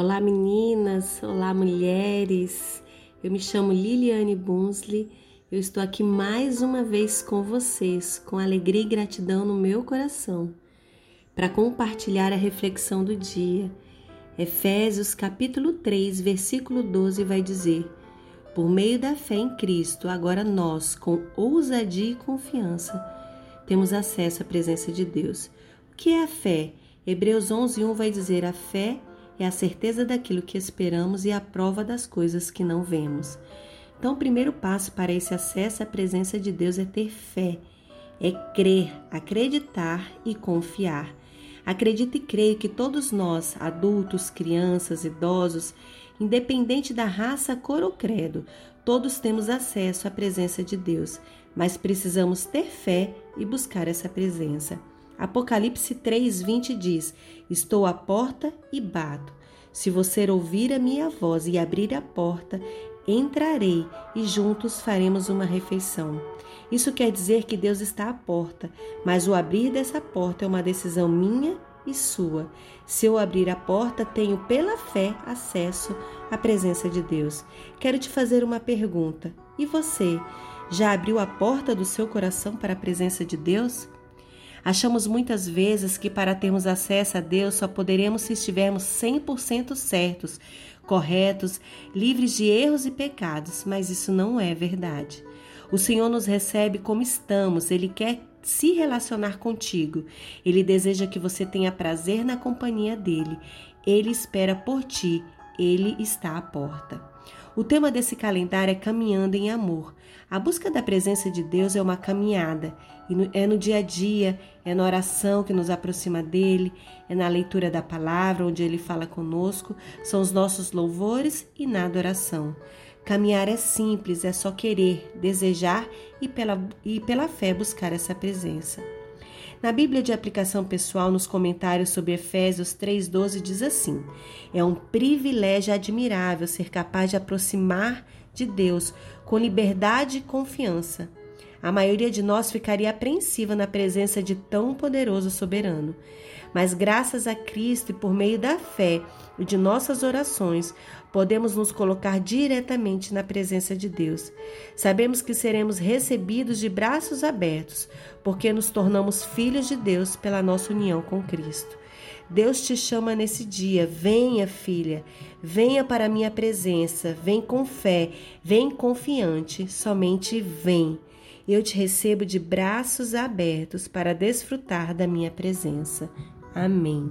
Olá meninas, olá mulheres. Eu me chamo Liliane Bunsley. Eu estou aqui mais uma vez com vocês, com alegria e gratidão no meu coração, para compartilhar a reflexão do dia. Efésios capítulo 3, versículo 12 vai dizer: Por meio da fé em Cristo, agora nós, com ousadia e confiança, temos acesso à presença de Deus. O que é a fé? Hebreus 11:1 vai dizer: a fé é a certeza daquilo que esperamos e a prova das coisas que não vemos. Então, o primeiro passo para esse acesso à presença de Deus é ter fé, é crer, acreditar e confiar. Acredito e creio que todos nós, adultos, crianças, idosos, independente da raça, cor ou credo, todos temos acesso à presença de Deus, mas precisamos ter fé e buscar essa presença. Apocalipse 3:20 diz: Estou à porta e bato. Se você ouvir a minha voz e abrir a porta, entrarei e juntos faremos uma refeição. Isso quer dizer que Deus está à porta, mas o abrir dessa porta é uma decisão minha e sua. Se eu abrir a porta, tenho pela fé acesso à presença de Deus. Quero te fazer uma pergunta. E você, já abriu a porta do seu coração para a presença de Deus? Achamos muitas vezes que para termos acesso a Deus só poderemos se estivermos 100% certos, corretos, livres de erros e pecados, mas isso não é verdade. O Senhor nos recebe como estamos, Ele quer se relacionar contigo. Ele deseja que você tenha prazer na companhia dele. Ele espera por ti. Ele está à porta. O tema desse calendário é Caminhando em Amor. A busca da presença de Deus é uma caminhada, e é no dia a dia, é na oração que nos aproxima dele, é na leitura da palavra, onde ele fala conosco, são os nossos louvores e na adoração. Caminhar é simples, é só querer, desejar e pela, e pela fé buscar essa presença. Na Bíblia de aplicação pessoal, nos comentários sobre Efésios 3,12, diz assim: É um privilégio admirável ser capaz de aproximar de Deus com liberdade e confiança. A maioria de nós ficaria apreensiva na presença de tão poderoso soberano. Mas graças a Cristo e por meio da fé e de nossas orações, podemos nos colocar diretamente na presença de Deus. Sabemos que seremos recebidos de braços abertos, porque nos tornamos filhos de Deus pela nossa união com Cristo. Deus te chama nesse dia. Venha, filha, venha para a minha presença. Vem com fé, vem confiante, somente vem. Eu te recebo de braços abertos para desfrutar da minha presença. Amém.